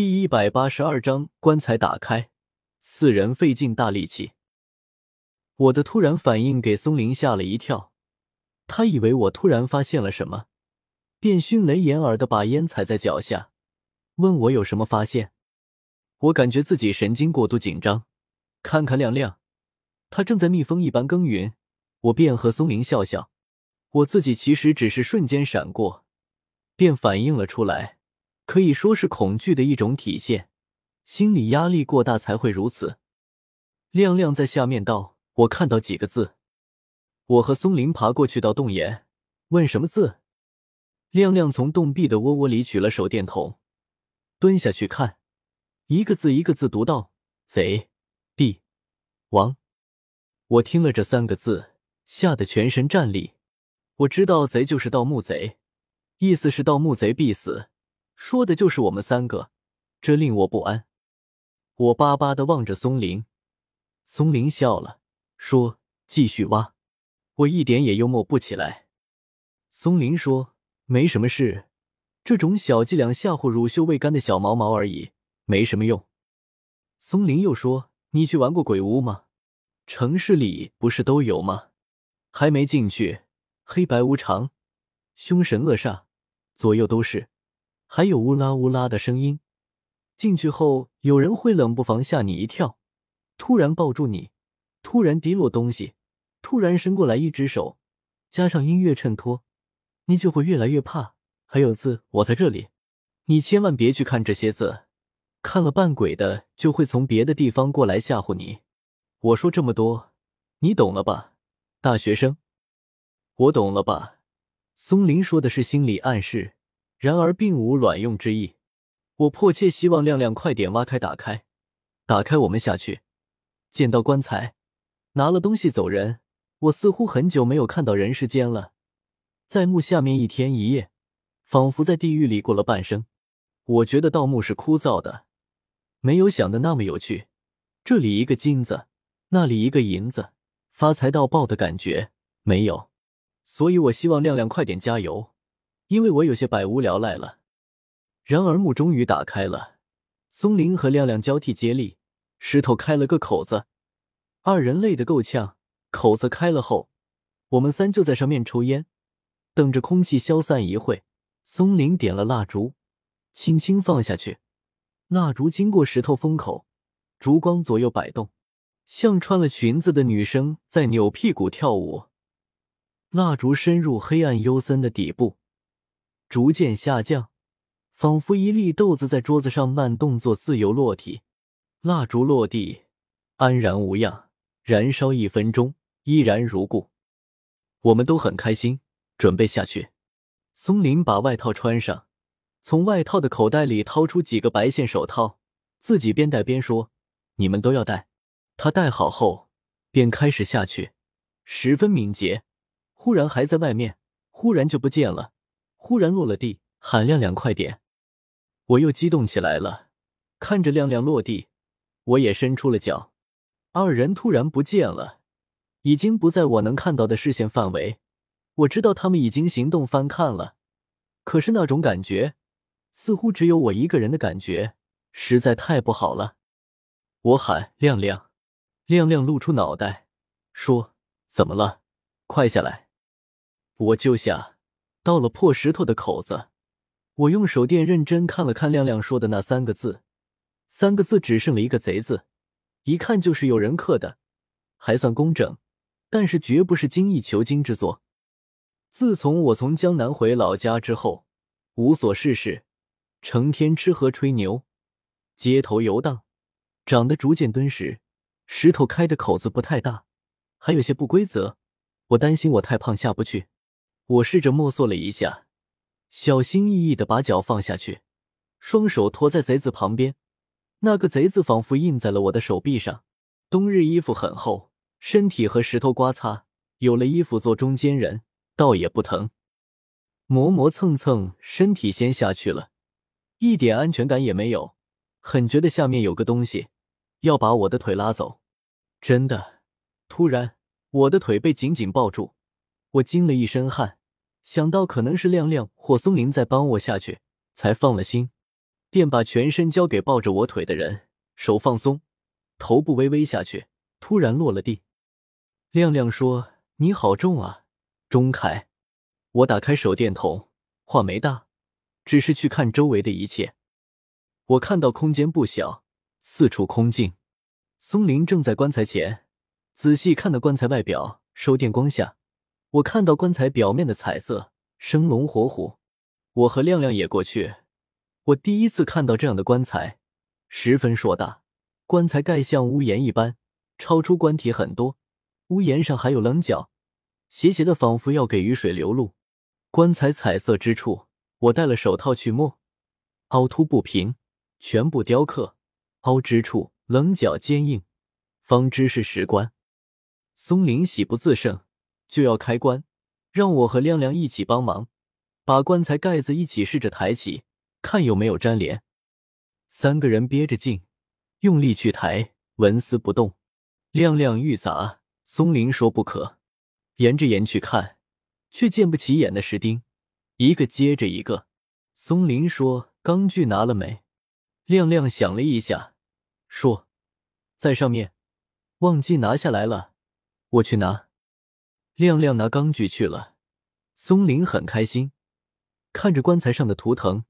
第一百八十二章棺材打开，四人费尽大力气。我的突然反应给松林吓了一跳，他以为我突然发现了什么，便迅雷掩耳的把烟踩在脚下，问我有什么发现。我感觉自己神经过度紧张，看看亮亮，他正在蜜蜂一般耕耘，我便和松林笑笑。我自己其实只是瞬间闪过，便反应了出来。可以说是恐惧的一种体现，心理压力过大才会如此。亮亮在下面道：“我看到几个字。”我和松林爬过去到洞眼，问什么字。亮亮从洞壁的窝窝里取了手电筒，蹲下去看，一个字一个字读道：“贼，必亡。”我听了这三个字，吓得全身战栗。我知道贼就是盗墓贼，意思是盗墓贼必死。说的就是我们三个，这令我不安。我巴巴的望着松林，松林笑了，说：“继续挖。”我一点也幽默不起来。松林说：“没什么事，这种小伎俩吓唬乳臭未干的小毛毛而已，没什么用。”松林又说：“你去玩过鬼屋吗？城市里不是都有吗？还没进去，黑白无常，凶神恶煞，左右都是。”还有乌拉乌拉的声音，进去后有人会冷不防吓你一跳，突然抱住你，突然滴落东西，突然伸过来一只手，加上音乐衬托，你就会越来越怕。还有字，我在这里，你千万别去看这些字，看了扮鬼的就会从别的地方过来吓唬你。我说这么多，你懂了吧，大学生？我懂了吧？松林说的是心理暗示。然而并无卵用之意。我迫切希望亮亮快点挖开、打开、打开，我们下去，见到棺材，拿了东西走人。我似乎很久没有看到人世间了，在墓下面一天一夜，仿佛在地狱里过了半生。我觉得盗墓是枯燥的，没有想的那么有趣。这里一个金子，那里一个银子，发财到爆的感觉没有。所以我希望亮亮快点加油。因为我有些百无聊赖了。然而墓终于打开了，松林和亮亮交替接力，石头开了个口子，二人累得够呛。口子开了后，我们三就在上面抽烟，等着空气消散一会。松林点了蜡烛，轻轻放下去，蜡烛经过石头封口，烛光左右摆动，像穿了裙子的女生在扭屁股跳舞。蜡烛深入黑暗幽森的底部。逐渐下降，仿佛一粒豆子在桌子上慢动作自由落体。蜡烛落地，安然无恙，燃烧一分钟，依然如故。我们都很开心，准备下去。松林把外套穿上，从外套的口袋里掏出几个白线手套，自己边戴边说：“你们都要戴。”他戴好后，便开始下去，十分敏捷。忽然还在外面，忽然就不见了。忽然落了地，喊亮亮快点！我又激动起来了，看着亮亮落地，我也伸出了脚。二人突然不见了，已经不在我能看到的视线范围。我知道他们已经行动翻看了，可是那种感觉，似乎只有我一个人的感觉，实在太不好了。我喊亮亮，亮亮露出脑袋，说：“怎么了？快下来！”我就下。到了破石头的口子，我用手电认真看了看亮亮说的那三个字，三个字只剩了一个“贼”字，一看就是有人刻的，还算工整，但是绝不是精益求精之作。自从我从江南回老家之后，无所事事，成天吃喝吹牛，街头游荡，长得逐渐敦实。石头开的口子不太大，还有些不规则，我担心我太胖下不去。我试着摸索了一下，小心翼翼的把脚放下去，双手托在贼子旁边，那个贼子仿佛印在了我的手臂上。冬日衣服很厚，身体和石头刮擦，有了衣服做中间人，倒也不疼。磨磨蹭蹭，身体先下去了，一点安全感也没有，很觉得下面有个东西要把我的腿拉走。真的，突然我的腿被紧紧抱住，我惊了一身汗。想到可能是亮亮或松林在帮我下去，才放了心。便把全身交给抱着我腿的人，手放松，头部微微下去，突然落了地。亮亮说：“你好重啊，钟凯。”我打开手电筒，话没大，只是去看周围的一切。我看到空间不小，四处空静。松林正在棺材前，仔细看的棺材外表。手电光下，我看到棺材表面的彩色生龙活虎。我和亮亮也过去。我第一次看到这样的棺材，十分硕大，棺材盖像屋檐一般，超出棺体很多。屋檐上还有棱角，斜斜的，仿佛要给雨水流露。棺材彩色之处，我戴了手套去摸，凹凸不平，全部雕刻，凹之处棱角坚硬，方知是石棺。松林喜不自胜，就要开棺，让我和亮亮一起帮忙，把棺材盖子一起试着抬起，看有没有粘连。三个人憋着劲，用力去抬，纹丝不动。亮亮欲砸。松林说：“不可，沿着岩去看，却见不起眼的石钉，一个接着一个。”松林说：“钢锯拿了没？”亮亮想了一下，说：“在上面，忘记拿下来了，我去拿。”亮亮拿钢锯去了。松林很开心，看着棺材上的图腾，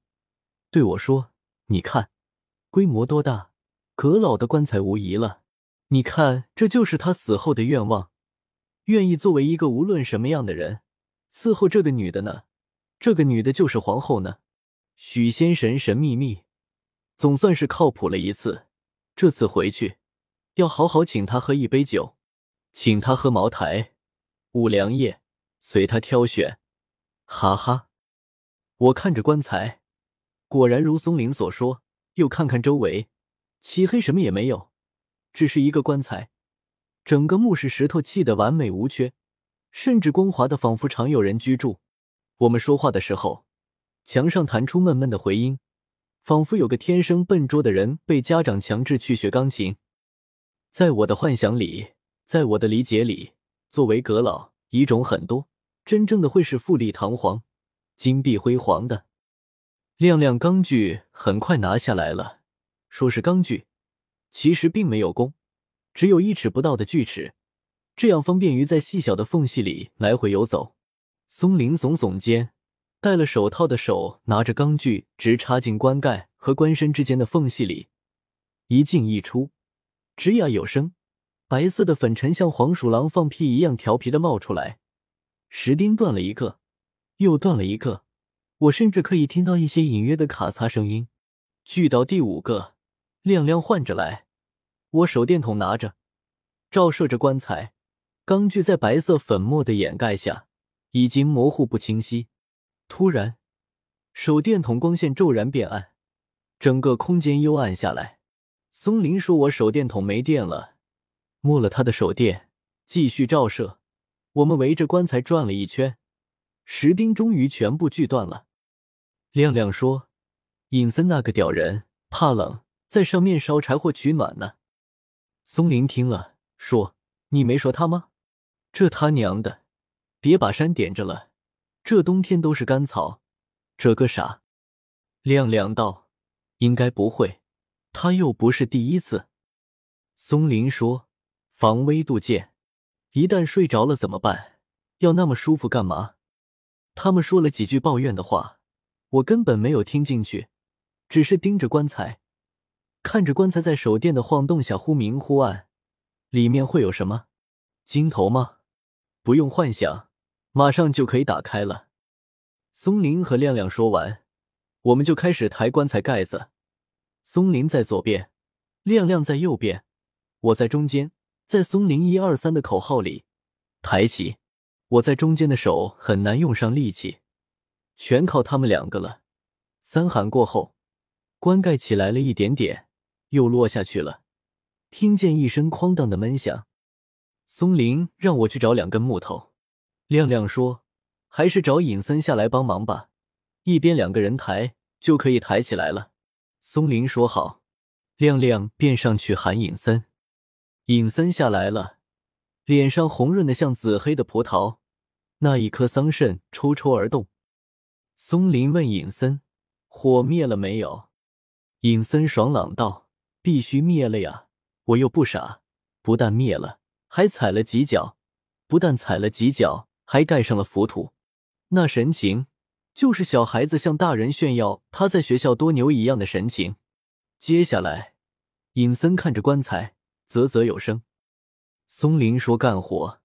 对我说：“你看，规模多大？葛老的棺材无疑了。”你看，这就是他死后的愿望，愿意作为一个无论什么样的人伺候这个女的呢？这个女的就是皇后呢。许仙神神秘秘，总算是靠谱了一次。这次回去要好好请他喝一杯酒，请他喝茅台、五粮液，随他挑选。哈哈，我看着棺材，果然如松林所说，又看看周围，漆黑，什么也没有。只是一个棺材，整个墓室石头砌得完美无缺，甚至光滑的仿佛常有人居住。我们说话的时候，墙上弹出闷闷的回音，仿佛有个天生笨拙的人被家长强制去学钢琴。在我的幻想里，在我的理解里，作为阁老，遗种很多，真正的会是富丽堂皇、金碧辉煌的。亮亮钢锯很快拿下来了，说是钢锯。其实并没有弓，只有一尺不到的锯齿，这样方便于在细小的缝隙里来回游走。松林耸耸肩，戴了手套的手拿着钢锯，直插进棺盖和棺身之间的缝隙里，一进一出，吱呀有声，白色的粉尘像黄鼠狼放屁一样调皮的冒出来。石钉断了一个，又断了一个，我甚至可以听到一些隐约的卡擦声音。锯到第五个。亮亮换着来，我手电筒拿着，照射着棺材，钢锯在白色粉末的掩盖下已经模糊不清晰。突然，手电筒光线骤然变暗，整个空间幽暗下来。松林说：“我手电筒没电了。”摸了他的手电，继续照射。我们围着棺材转了一圈，石钉终于全部锯断了。亮亮说：“尹森那个屌人怕冷。”在上面烧柴火取暖呢。松林听了，说：“你没说他吗？这他娘的，别把山点着了。这冬天都是干草，这个啥？”亮亮道：“应该不会，他又不是第一次。”松林说：“防微杜渐，一旦睡着了怎么办？要那么舒服干嘛？”他们说了几句抱怨的话，我根本没有听进去，只是盯着棺材。看着棺材在手电的晃动下忽明忽暗，里面会有什么？金头吗？不用幻想，马上就可以打开了。松林和亮亮说完，我们就开始抬棺材盖子。松林在左边，亮亮在右边，我在中间，在松林一二三的口号里抬起。我在中间的手很难用上力气，全靠他们两个了。三喊过后，棺盖起来了一点点。又落下去了，听见一声哐当的闷响。松林让我去找两根木头，亮亮说：“还是找尹森下来帮忙吧，一边两个人抬就可以抬起来了。”松林说：“好。”亮亮便上去喊尹森。尹森下来了，脸上红润的像紫黑的葡萄，那一颗桑葚抽抽而动。松林问尹森：“火灭了没有？”尹森爽朗道：“必须灭了呀！我又不傻，不但灭了，还踩了几脚；不但踩了几脚，还盖上了浮土。那神情，就是小孩子向大人炫耀他在学校多牛一样的神情。”接下来，尹森看着棺材，啧啧有声。松林说：“干活。”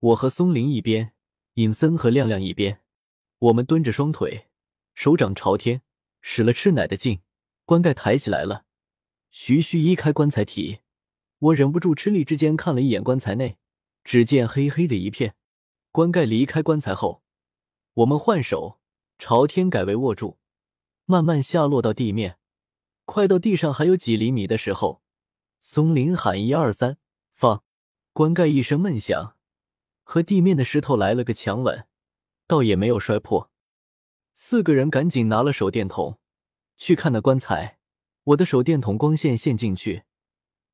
我和松林一边，尹森和亮亮一边，我们蹲着双腿，手掌朝天，使了吃奶的劲。棺盖抬起来了，徐徐移开棺材体，我忍不住吃力之间看了一眼棺材内，只见黑黑的一片。棺盖离开棺材后，我们换手朝天改为握住，慢慢下落到地面。快到地上还有几厘米的时候，松林喊：“一二三，放！”棺盖一声闷响，和地面的石头来了个强吻，倒也没有摔破。四个人赶紧拿了手电筒去看那棺材。我的手电筒光线陷进去，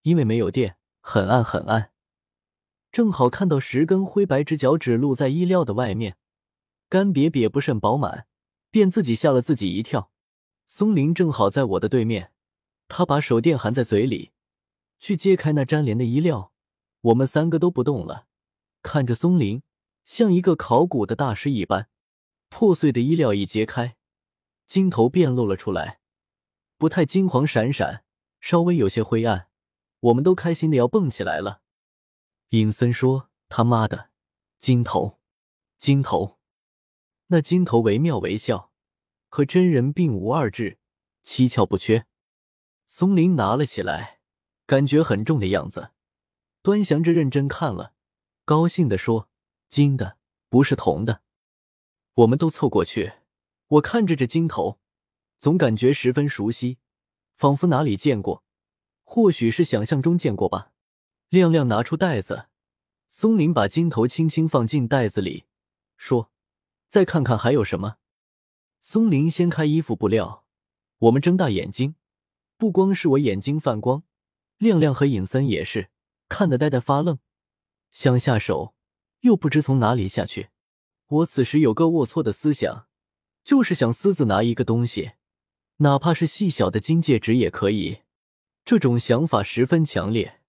因为没有电，很暗很暗。正好看到十根灰白直角指露在衣料的外面，干瘪瘪不甚饱满，便自己吓了自己一跳。松林正好在我的对面，他把手电含在嘴里，去揭开那粘连的衣料。我们三个都不动了，看着松林，像一个考古的大师一般。破碎的衣料一揭开，金头便露了出来，不太金黄闪闪，稍微有些灰暗。我们都开心的要蹦起来了。尹森说：“他妈的，金头，金头！”那金头惟妙惟肖。和真人并无二致，七窍不缺。松林拿了起来，感觉很重的样子，端详着认真看了，高兴的说：“金的，不是铜的。”我们都凑过去，我看着这金头，总感觉十分熟悉，仿佛哪里见过，或许是想象中见过吧。亮亮拿出袋子，松林把金头轻轻放进袋子里，说：“再看看还有什么。”松林掀开衣服布料，我们睁大眼睛，不光是我眼睛泛光，亮亮和尹森也是看得呆呆发愣，想下手又不知从哪里下去。我此时有个龌龊的思想，就是想私自拿一个东西，哪怕是细小的金戒指也可以。这种想法十分强烈，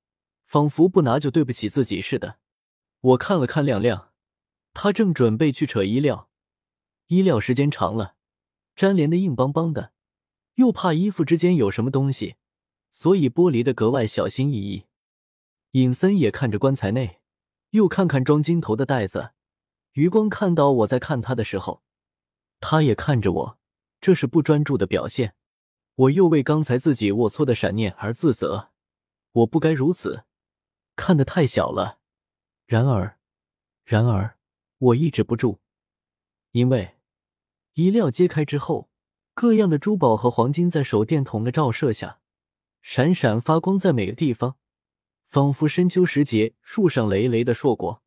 仿佛不拿就对不起自己似的。我看了看亮亮，他正准备去扯衣料，衣料时间长了。粘连的硬邦邦的，又怕衣服之间有什么东西，所以剥离的格外小心翼翼。尹森也看着棺材内，又看看装金头的袋子。余光看到我在看他的时候，他也看着我，这是不专注的表现。我又为刚才自己龌龊的闪念而自责，我不该如此，看得太小了。然而，然而，我抑制不住，因为。衣料揭开之后，各样的珠宝和黄金在手电筒的照射下闪闪发光，在每个地方，仿佛深秋时节树上累累的硕果。